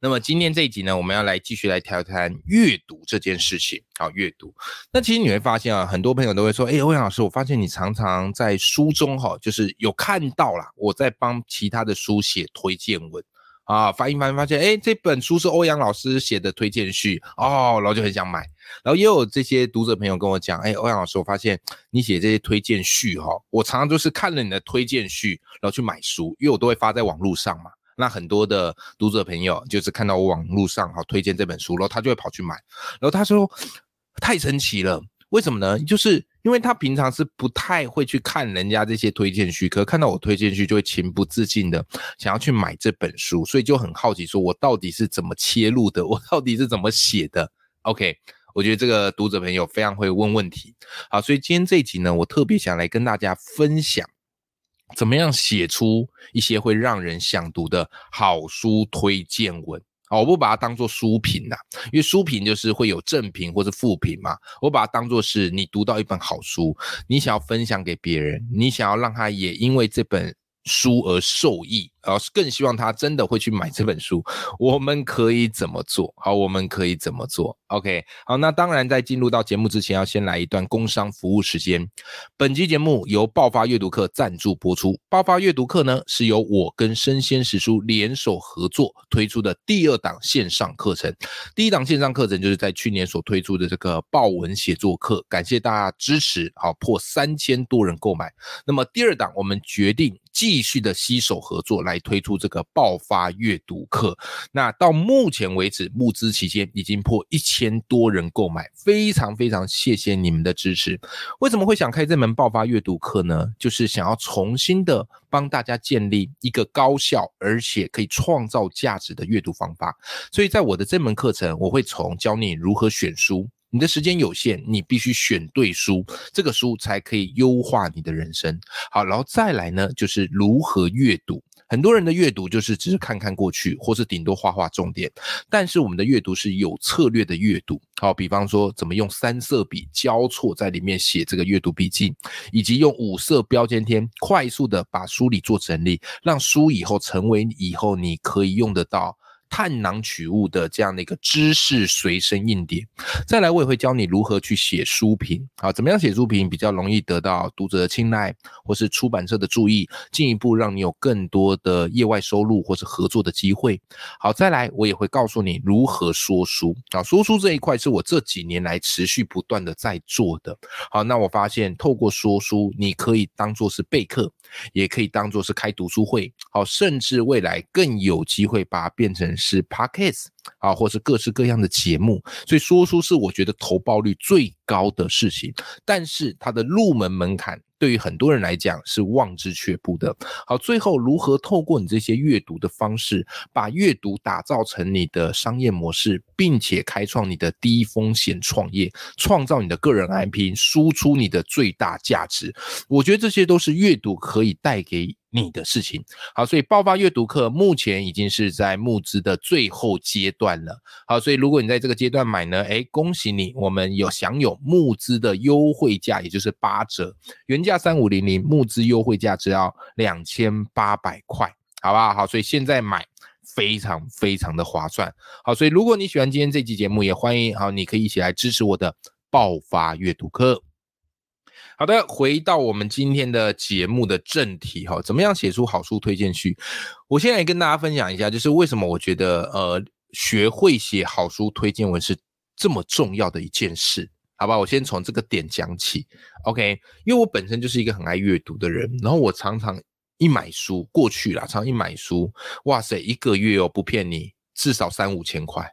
那么今天这一集呢，我们要来继续来谈谈阅读这件事情。好，阅读。那其实你会发现啊，很多朋友都会说，哎，欧阳老师，我发现你常常在书中哈，就是有看到啦，我在帮其他的书写推荐文啊，翻一翻发现，哎，这本书是欧阳老师写的推荐序哦，然后就很想买。然后也有这些读者朋友跟我讲，哎，欧阳老师，我发现你写这些推荐序哈，我常常就是看了你的推荐序，然后去买书，因为我都会发在网络上嘛。那很多的读者朋友就是看到我网络上好推荐这本书，然后他就会跑去买。然后他说太神奇了，为什么呢？就是因为他平常是不太会去看人家这些推荐序，可看到我推荐序就会情不自禁的想要去买这本书，所以就很好奇，说我到底是怎么切入的，我到底是怎么写的？OK，我觉得这个读者朋友非常会问问题。好，所以今天这一集呢，我特别想来跟大家分享。怎么样写出一些会让人想读的好书推荐文？哦，我不把它当做书评呐，因为书评就是会有正评或者负评嘛。我把它当做是你读到一本好书，你想要分享给别人，你想要让他也因为这本书而受益。老师更希望他真的会去买这本书。我们可以怎么做？好，我们可以怎么做？OK，好，那当然在进入到节目之前，要先来一段工商服务时间。本期节目由爆发阅读课赞助播出。爆发阅读课呢，是由我跟生鲜史书联手合作推出的第二档线上课程。第一档线上课程就是在去年所推出的这个报文写作课，感谢大家支持，好破三千多人购买。那么第二档，我们决定继续的携手合作来。推出这个爆发阅读课，那到目前为止募资期间已经破一千多人购买，非常非常谢谢你们的支持。为什么会想开这门爆发阅读课呢？就是想要重新的帮大家建立一个高效而且可以创造价值的阅读方法。所以在我的这门课程，我会从教你如何选书。你的时间有限，你必须选对书，这个书才可以优化你的人生。好，然后再来呢，就是如何阅读。很多人的阅读就是只是看看过去，或是顶多画画重点，但是我们的阅读是有策略的阅读。好，比方说怎么用三色笔交错在里面写这个阅读笔记，以及用五色标签贴快速的把书里做整理，让书以后成为以后你可以用得到。探囊取物的这样的一个知识随身硬碟，再来我也会教你如何去写书评，好，怎么样写书评比较容易得到读者的青睐，或是出版社的注意，进一步让你有更多的业外收入或是合作的机会。好，再来我也会告诉你如何说书，啊，说书这一块是我这几年来持续不断的在做的。好，那我发现透过说书，你可以当做是备课，也可以当做是开读书会，好，甚至未来更有机会把它变成。是 podcast 啊，或是各式各样的节目，所以说书是我觉得投报率最高的事情，但是它的入门门槛。对于很多人来讲是望之却步的。好，最后如何透过你这些阅读的方式，把阅读打造成你的商业模式，并且开创你的低风险创业，创造你的个人 IP，输出你的最大价值？我觉得这些都是阅读可以带给你的事情。好，所以爆发阅读课目前已经是在募资的最后阶段了。好，所以如果你在这个阶段买呢，哎，恭喜你，我们有享有募资的优惠价，也就是八折原。价三五零零，募资优惠价只要两千八百块，好不好？好，所以现在买非常非常的划算。好，所以如果你喜欢今天这期节目，也欢迎好，你可以一起来支持我的爆发阅读课。好的，回到我们今天的节目的正题哈，怎么样写出好书推荐序？我现在跟大家分享一下，就是为什么我觉得呃，学会写好书推荐文是这么重要的一件事。好吧，我先从这个点讲起，OK？因为我本身就是一个很爱阅读的人，然后我常常一买书过去啦，常一买书，哇塞，一个月哦，不骗你，至少三五千块，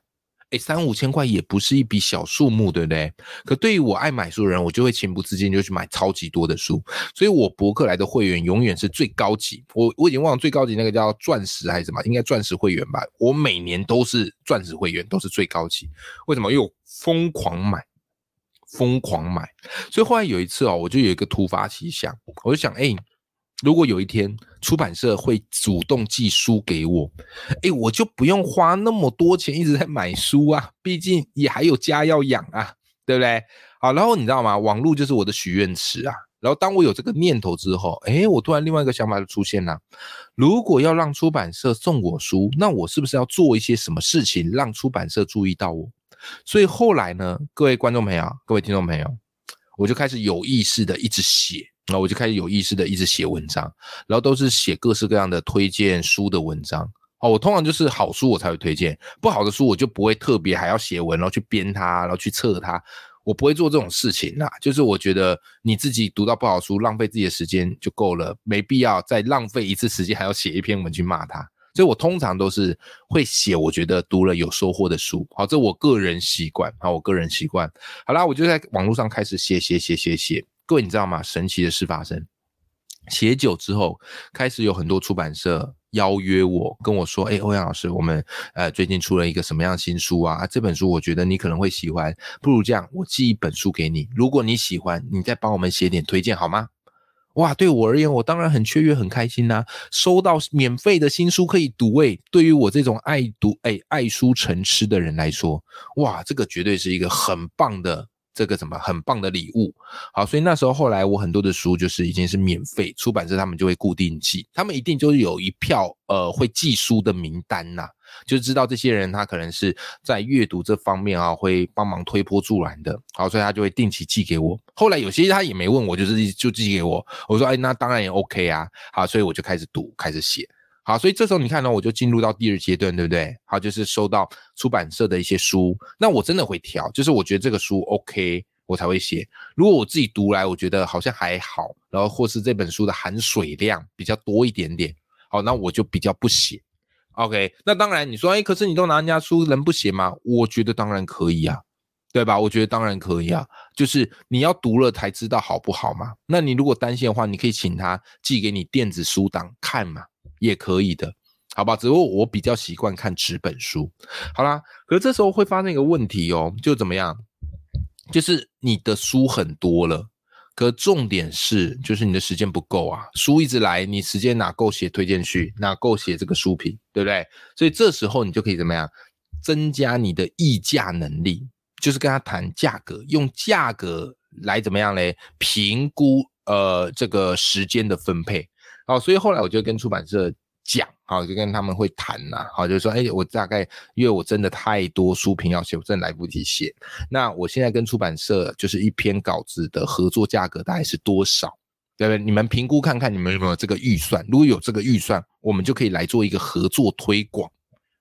哎，三五千块也不是一笔小数目，对不对？可对于我爱买书的人，我就会情不自禁就去买超级多的书。所以我博客来的会员永远是最高级。我我已经忘了最高级那个叫钻石还是什么，应该钻石会员吧。我每年都是钻石会员，都是最高级。为什么？因为我疯狂买，疯狂买。所以后来有一次哦，我就有一个突发奇想，我就想，哎。如果有一天出版社会主动寄书给我，哎，我就不用花那么多钱一直在买书啊，毕竟也还有家要养啊，对不对？好，然后你知道吗？网络就是我的许愿池啊。然后当我有这个念头之后，哎，我突然另外一个想法就出现了：如果要让出版社送我书，那我是不是要做一些什么事情让出版社注意到我？所以后来呢，各位观众朋友，各位听众朋友，我就开始有意识的一直写。然后我就开始有意识的一直写文章，然后都是写各式各样的推荐书的文章。哦，我通常就是好书我才会推荐，不好的书我就不会特别还要写文，然后去编它，然后去测它。我不会做这种事情啦。就是我觉得你自己读到不好书，浪费自己的时间就够了，没必要再浪费一次时间还要写一篇文去骂他。所以我通常都是会写我觉得读了有收获的书。好，这我个人习惯。好，我个人习惯。好啦，我就在网络上开始写写写写写。各位，你知道吗？神奇的事发生，写久之后，开始有很多出版社邀约我，跟我说：“哎，欧阳老师，我们呃最近出了一个什么样的新书啊？这本书我觉得你可能会喜欢，不如这样，我寄一本书给你，如果你喜欢，你再帮我们写点推荐好吗？”哇，对我而言，我当然很雀跃、很开心呐！收到免费的新书可以读，哎，对于我这种爱读、哎爱书成痴的人来说，哇，这个绝对是一个很棒的。这个什么很棒的礼物，好，所以那时候后来我很多的书就是已经是免费，出版社他们就会固定寄，他们一定就是有一票呃会寄书的名单呐，就知道这些人他可能是在阅读这方面啊会帮忙推波助澜的，好，所以他就会定期寄给我。后来有些他也没问我，就是就寄给我，我说哎那当然也 OK 啊，好，所以我就开始读开始写。好，所以这时候你看呢，我就进入到第二阶段，对不对？好，就是收到出版社的一些书，那我真的会挑，就是我觉得这个书 OK，我才会写。如果我自己读来，我觉得好像还好，然后或是这本书的含水量比较多一点点，好，那我就比较不写。OK，那当然你说，哎，可是你都拿人家书，能不写吗？我觉得当然可以啊，对吧？我觉得当然可以啊，就是你要读了才知道好不好嘛。那你如果担心的话，你可以请他寄给你电子书档看嘛。也可以的，好吧？只不过我比较习惯看纸本书。好啦，可是这时候会发生一个问题哦，就怎么样？就是你的书很多了，可重点是，就是你的时间不够啊。书一直来，你时间哪够写推荐序，哪够写这个书评，对不对？所以这时候你就可以怎么样？增加你的议价能力，就是跟他谈价格，用价格来怎么样嘞？评估呃这个时间的分配。好，所以后来我就跟出版社讲，好，就跟他们会谈呐，好，就是说，哎，我大概因为我真的太多书评要写，我真的来不及写。那我现在跟出版社就是一篇稿子的合作价格大概是多少？对不对？你们评估看看，你们有没有这个预算？如果有这个预算，我们就可以来做一个合作推广。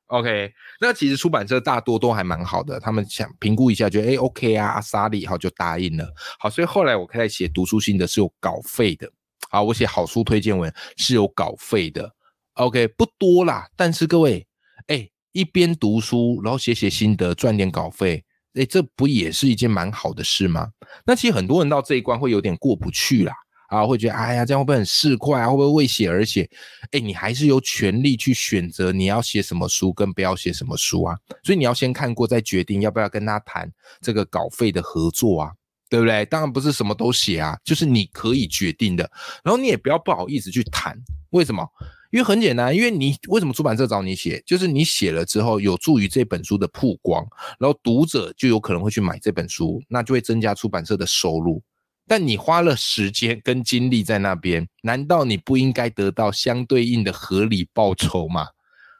OK，那其实出版社大多都还蛮好的，他们想评估一下，觉得哎 OK 啊，阿萨利好就答应了。好，所以后来我开始写读书心得是有稿费的。啊，我写好书推荐文是有稿费的，OK，不多啦。但是各位，哎，一边读书，然后写写心得，赚点稿费，哎，这不也是一件蛮好的事吗？那其实很多人到这一关会有点过不去啦，啊，会觉得，哎呀，这样会不会很市侩啊？会不会为写而写？哎，你还是有权利去选择你要写什么书，跟不要写什么书啊。所以你要先看过，再决定要不要跟他谈这个稿费的合作啊。对不对？当然不是什么都写啊，就是你可以决定的。然后你也不要不好意思去谈，为什么？因为很简单，因为你为什么出版社找你写，就是你写了之后有助于这本书的曝光，然后读者就有可能会去买这本书，那就会增加出版社的收入。但你花了时间跟精力在那边，难道你不应该得到相对应的合理报酬吗？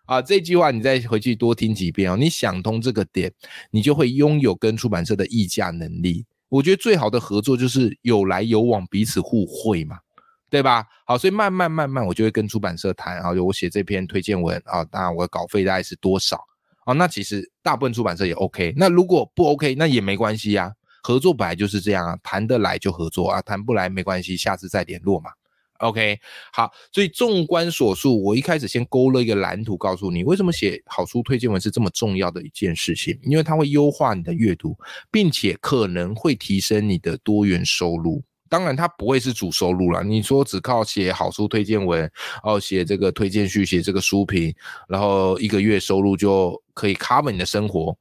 啊，这句话你再回去多听几遍哦。你想通这个点，你就会拥有跟出版社的议价能力。我觉得最好的合作就是有来有往，彼此互惠嘛，对吧？好，所以慢慢慢慢，我就会跟出版社谈，啊，就我写这篇推荐文啊，当然我的稿费大概是多少啊？那其实大部分出版社也 OK，那如果不 OK，那也没关系呀。合作本来就是这样啊，谈得来就合作啊，谈不来没关系，下次再联络嘛。OK，好，所以纵观所述，我一开始先勾勒一个蓝图，告诉你为什么写好书推荐文是这么重要的一件事情，因为它会优化你的阅读，并且可能会提升你的多元收入。当然，它不会是主收入了。你说只靠写好书推荐文，哦，写这个推荐序，写这个书评，然后一个月收入就可以 cover 你的生活，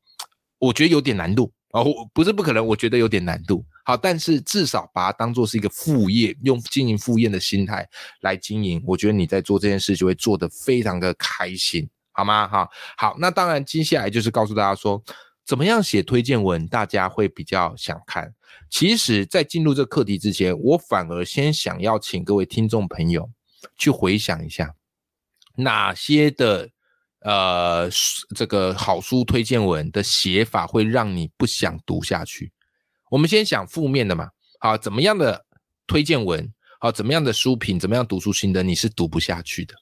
我觉得有点难度哦，不是不可能，我觉得有点难度。好，但是至少把它当做是一个副业，用经营副业的心态来经营，我觉得你在做这件事就会做得非常的开心，好吗？哈，好，那当然接下来就是告诉大家说，怎么样写推荐文，大家会比较想看。其实，在进入这个课题之前，我反而先想要请各位听众朋友去回想一下，哪些的呃这个好书推荐文的写法会让你不想读下去。我们先想负面的嘛，好，怎么样的推荐文，好，怎么样的书评，怎么样读书心得，你是读不下去的。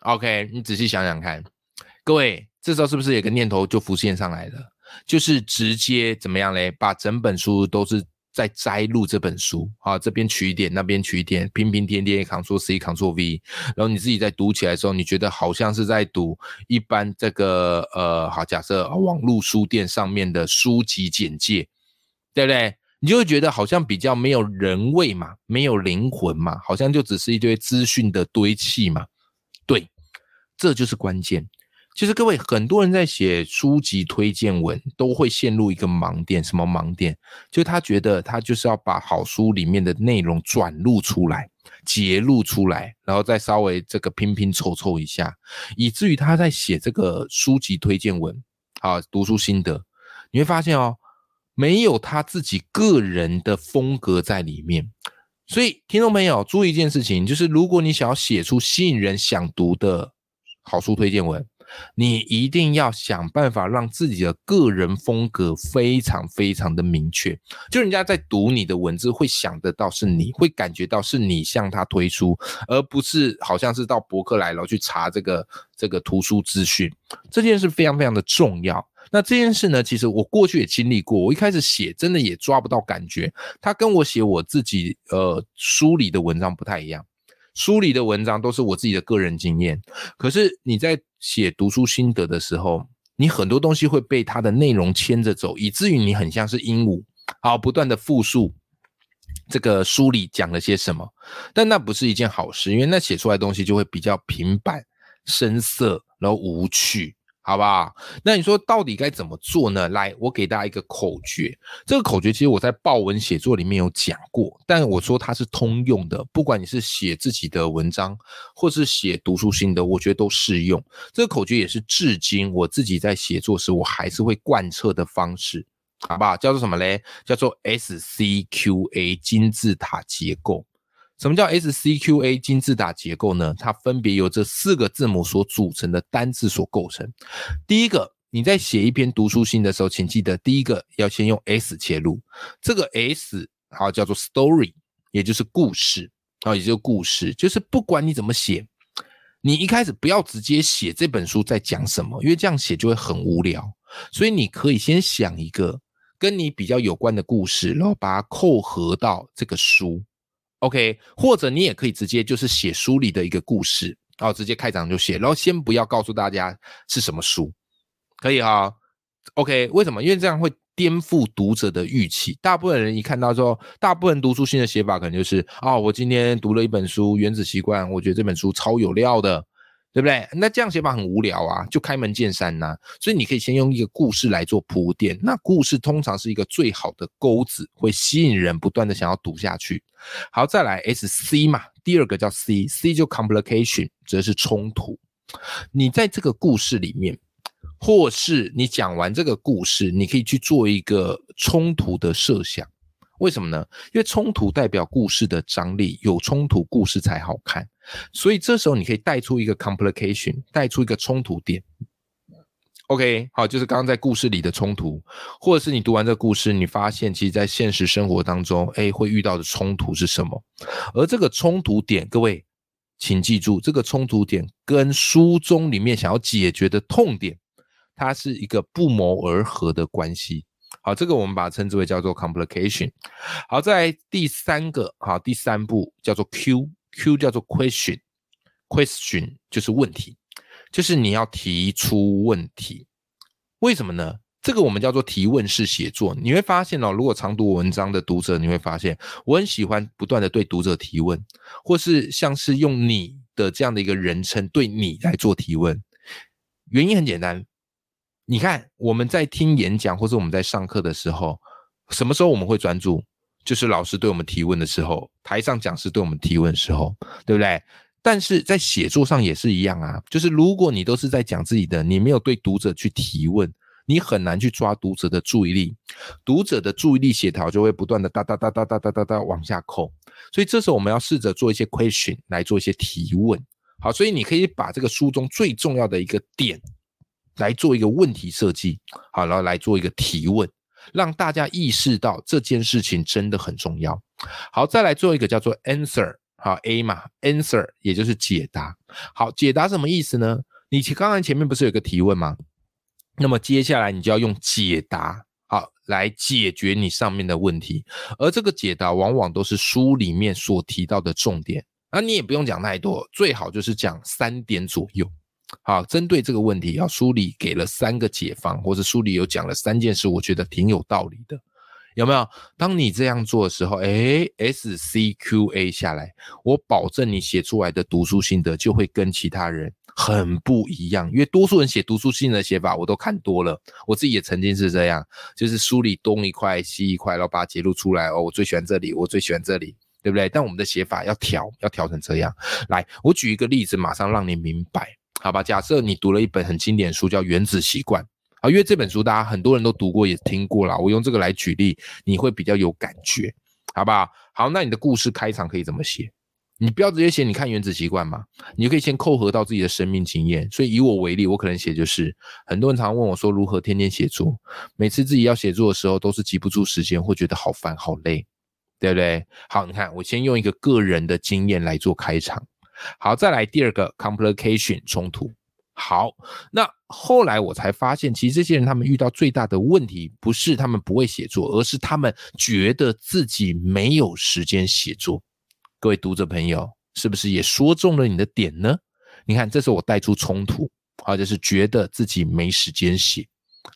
OK，你仔细想想看，各位，这时候是不是有个念头就浮现上来了？就是直接怎么样嘞？把整本书都是在摘录这本书，好，这边取一点，那边取一点，拼拼贴贴，Ctrl C，Ctrl V，然后你自己在读起来的时候，你觉得好像是在读一般这个呃，好，假设网络书店上面的书籍简介。对不对？你就会觉得好像比较没有人味嘛，没有灵魂嘛，好像就只是一堆资讯的堆砌嘛。对，这就是关键。其实各位很多人在写书籍推荐文，都会陷入一个盲点。什么盲点？就他觉得他就是要把好书里面的内容转录出来、截录出来，然后再稍微这个拼拼凑凑一下，以至于他在写这个书籍推荐文啊，读书心得，你会发现哦。没有他自己个人的风格在里面，所以听众朋友注意一件事情，就是如果你想要写出吸引人想读的好书推荐文，你一定要想办法让自己的个人风格非常非常的明确，就人家在读你的文字会想得到是你会感觉到是你向他推出，而不是好像是到博客来了去查这个这个图书资讯，这件事非常非常的重要。那这件事呢，其实我过去也经历过。我一开始写，真的也抓不到感觉。他跟我写我自己呃书里的文章不太一样，书里的文章都是我自己的个人经验。可是你在写读书心得的时候，你很多东西会被它的内容牵着走，以至于你很像是鹦鹉，好不断的复述这个书里讲了些什么。但那不是一件好事，因为那写出来的东西就会比较平板、深色，然后无趣。好不好？那你说到底该怎么做呢？来，我给大家一个口诀。这个口诀其实我在报文写作里面有讲过，但我说它是通用的，不管你是写自己的文章，或是写读书心得，我觉得都适用。这个口诀也是至今我自己在写作时，我还是会贯彻的方式，好不好？叫做什么嘞？叫做 SCQA 金字塔结构。什么叫 SCQA 金字塔结构呢？它分别由这四个字母所组成的单字所构成。第一个，你在写一篇读书信的时候，请记得第一个要先用 S 切入。这个 S 好叫做 story，也就是故事啊，也就是故事。就是不管你怎么写，你一开始不要直接写这本书在讲什么，因为这样写就会很无聊。所以你可以先想一个跟你比较有关的故事，然后把它扣合到这个书。OK，或者你也可以直接就是写书里的一个故事，然后直接开场就写，然后先不要告诉大家是什么书，可以哈？OK，为什么？因为这样会颠覆读者的预期。大部分人一看到之后，大部分读书新的写法可能就是啊，我今天读了一本书《原子习惯》，我觉得这本书超有料的。对不对？那这样写法很无聊啊，就开门见山呐。所以你可以先用一个故事来做铺垫，那故事通常是一个最好的钩子，会吸引人不断的想要读下去。好，再来 S C 嘛，第二个叫 C，C 就 complication，则是冲突。你在这个故事里面，或是你讲完这个故事，你可以去做一个冲突的设想。为什么呢？因为冲突代表故事的张力，有冲突故事才好看。所以这时候你可以带出一个 complication，带出一个冲突点。OK，好，就是刚刚在故事里的冲突，或者是你读完这个故事，你发现其实在现实生活当中，哎，会遇到的冲突是什么？而这个冲突点，各位请记住，这个冲突点跟书中里面想要解决的痛点，它是一个不谋而合的关系。好，这个我们把它称之为叫做 complication。好，在第三个，好，第三步叫做 Q，Q 叫做 question，question 就是问题，就是你要提出问题。为什么呢？这个我们叫做提问式写作。你会发现哦，如果常读文章的读者，你会发现我很喜欢不断的对读者提问，或是像是用你的这样的一个人称对你来做提问。原因很简单。你看，我们在听演讲或者我们在上课的时候，什么时候我们会专注？就是老师对我们提问的时候，台上讲师对我们提问的时候，对不对？但是在写作上也是一样啊，就是如果你都是在讲自己的，你没有对读者去提问，你很难去抓读者的注意力，读者的注意力协调就会不断的哒哒哒哒哒哒哒哒往下扣。所以这时候我们要试着做一些 question 来做一些提问。好，所以你可以把这个书中最重要的一个点。来做一个问题设计，好，然后来做一个提问，让大家意识到这件事情真的很重要。好，再来做一个叫做 answer，好 A 嘛，answer 也就是解答。好，解答什么意思呢？你刚刚前面不是有个提问吗？那么接下来你就要用解答，好，来解决你上面的问题。而这个解答往往都是书里面所提到的重点，那你也不用讲太多，最好就是讲三点左右。好，针对这个问题，要书里给了三个解方，或者书里有讲了三件事，我觉得挺有道理的，有没有？当你这样做的时候，哎，S C Q A 下来，我保证你写出来的读书心得就会跟其他人很不一样，因为多数人写读书心得写法我都看多了，我自己也曾经是这样，就是书里东一块西一块，然后把它揭露出来，哦，我最喜欢这里，我最喜欢这里，对不对？但我们的写法要调，要调成这样。来，我举一个例子，马上让你明白。好吧，假设你读了一本很经典书，叫《原子习惯》啊，因为这本书大家很多人都读过，也听过了。我用这个来举例，你会比较有感觉，好不好？好，那你的故事开场可以怎么写？你不要直接写，你看《原子习惯》嘛，你可以先扣合到自己的生命经验。所以以我为例，我可能写就是，很多人常问我说，如何天天写作？每次自己要写作的时候，都是记不住时间，会觉得好烦好累，对不对？好，你看，我先用一个个人的经验来做开场。好，再来第二个 complication 冲突。好，那后来我才发现，其实这些人他们遇到最大的问题，不是他们不会写作，而是他们觉得自己没有时间写作。各位读者朋友，是不是也说中了你的点呢？你看，这是我带出冲突，或者是觉得自己没时间写，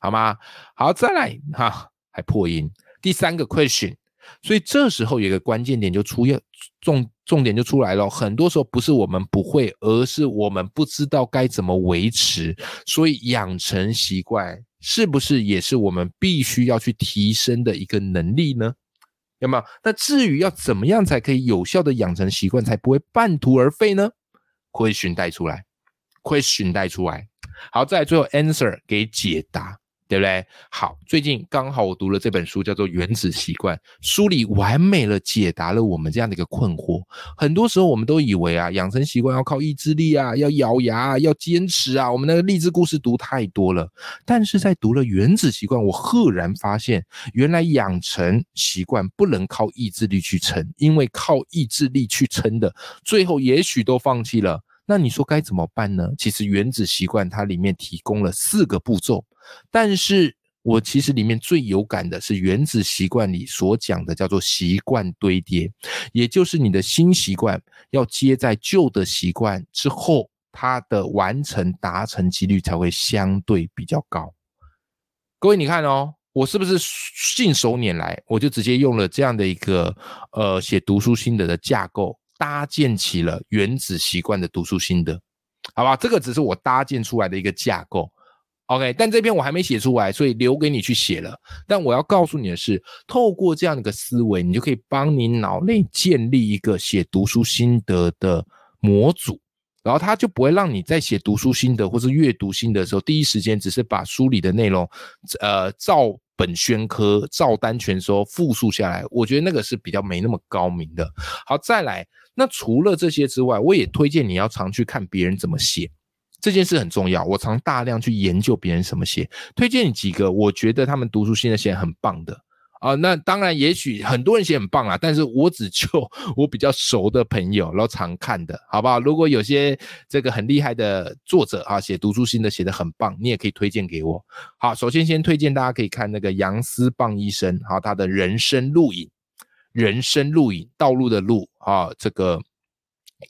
好吗？好，再来哈，还破音。第三个 question。所以这时候有一个关键点就出现，重重点就出来了。很多时候不是我们不会，而是我们不知道该怎么维持。所以养成习惯是不是也是我们必须要去提升的一个能力呢？有没有？那至于要怎么样才可以有效的养成习惯，才不会半途而废呢？Question 带出来，Question 带出来。好，再最后 Answer 给解答。对不对？好，最近刚好我读了这本书，叫做《原子习惯》，书里完美了解答了我们这样的一个困惑。很多时候我们都以为啊，养成习惯要靠意志力啊，要咬牙，要坚持啊。我们那个励志故事读太多了，但是在读了《原子习惯》，我赫然发现，原来养成习惯不能靠意志力去撑，因为靠意志力去撑的，最后也许都放弃了。那你说该怎么办呢？其实《原子习惯》它里面提供了四个步骤。但是我其实里面最有感的是《原子习惯》里所讲的，叫做习惯堆叠，也就是你的新习惯要接在旧的习惯之后，它的完成达成几率才会相对比较高。各位，你看哦，我是不是信手拈来，我就直接用了这样的一个呃写读书心得的架构，搭建起了《原子习惯》的读书心得，好吧？这个只是我搭建出来的一个架构。OK，但这篇我还没写出来，所以留给你去写了。但我要告诉你的是，透过这样的一个思维，你就可以帮你脑内建立一个写读书心得的模组，然后它就不会让你在写读书心得或是阅读心得的时候，第一时间只是把书里的内容，呃，照本宣科、照单全收复述下来。我觉得那个是比较没那么高明的。好，再来，那除了这些之外，我也推荐你要常去看别人怎么写。这件事很重要，我常大量去研究别人怎么写，推荐你几个我觉得他们读书心得写很棒的啊，那当然，也许很多人写很棒啊，但是我只就 我比较熟的朋友，然后常看的，好不好？如果有些这个很厉害的作者啊，写读书心得写的很棒，你也可以推荐给我。好，首先先推荐大家可以看那个杨思棒医生，好，他的人生录影，人生录影，道路的路啊，这个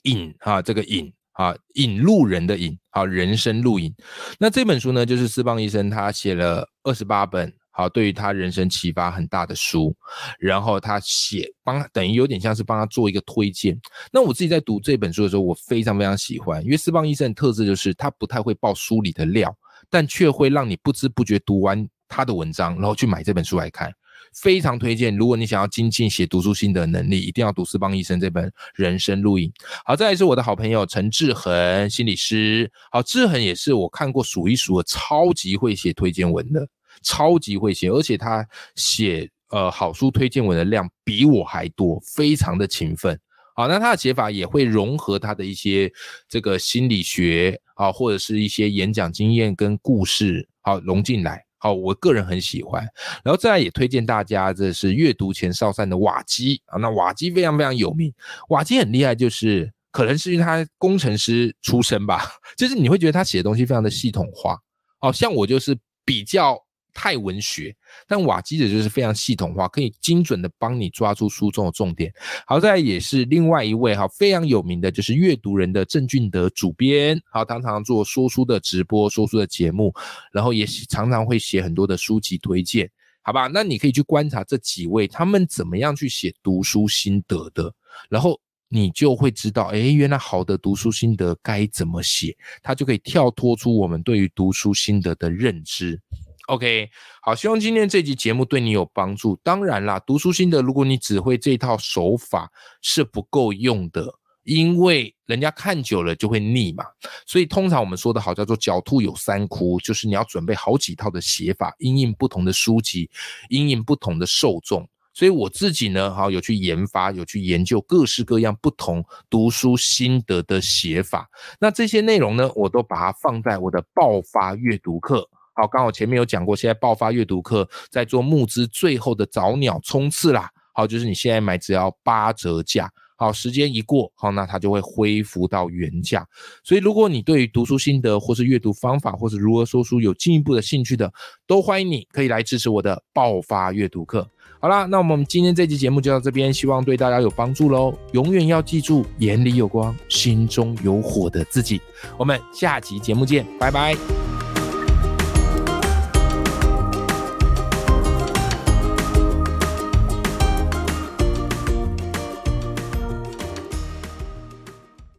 影啊，这个影啊，引路人的引，啊，人生路引。那这本书呢，就是斯邦医生他写了二十八本。好，对于他人生启发很大的书，然后他写帮等于有点像是帮他做一个推荐。那我自己在读这本书的时候，我非常非常喜欢，因为斯邦医生的特质就是他不太会爆书里的料，但却会让你不知不觉读完他的文章，然后去买这本书来看。非常推荐，如果你想要精进写读书心得能力，一定要读斯邦医生这本人生录影。好，再来是我的好朋友陈志恒心理师。好，志恒也是我看过数一数二超级会写推荐文的。超级会写，而且他写呃好书推荐文的量比我还多，非常的勤奋。好，那他的写法也会融合他的一些这个心理学啊，或者是一些演讲经验跟故事，好融进来。好，我个人很喜欢。然后再来也推荐大家，这是阅读前哨站的瓦基啊。那瓦基非常非常有名，瓦基很厉害，就是可能是因为他工程师出身吧，就是你会觉得他写的东西非常的系统化。哦像我就是比较。太文学，但瓦基的就是非常系统化，可以精准的帮你抓住书中的重点。好在也是另外一位哈非常有名的，就是阅读人的郑俊德主编，好，常常做说书的直播、说书的节目，然后也常常会写很多的书籍推荐，好吧？那你可以去观察这几位他们怎么样去写读书心得的，然后你就会知道，哎，原来好的读书心得该怎么写，它就可以跳脱出我们对于读书心得的认知。OK，好，希望今天这集节目对你有帮助。当然啦，读书心得，如果你只会这套手法是不够用的，因为人家看久了就会腻嘛。所以通常我们说的好叫做“狡兔有三窟”，就是你要准备好几套的写法，因应不同的书籍，因应不同的受众。所以我自己呢，好有去研发，有去研究各式各样不同读书心得的写法。那这些内容呢，我都把它放在我的爆发阅读课。好，刚好前面有讲过，现在爆发阅读课在做募资最后的早鸟冲刺啦。好，就是你现在买只要八折价。好，时间一过，好，那它就会恢复到原价。所以，如果你对于读书心得，或是阅读方法，或是如何说书有进一步的兴趣的，都欢迎你可以来支持我的爆发阅读课。好啦，那我们今天这期节目就到这边，希望对大家有帮助喽。永远要记住，眼里有光，心中有火的自己。我们下期节目见，拜拜。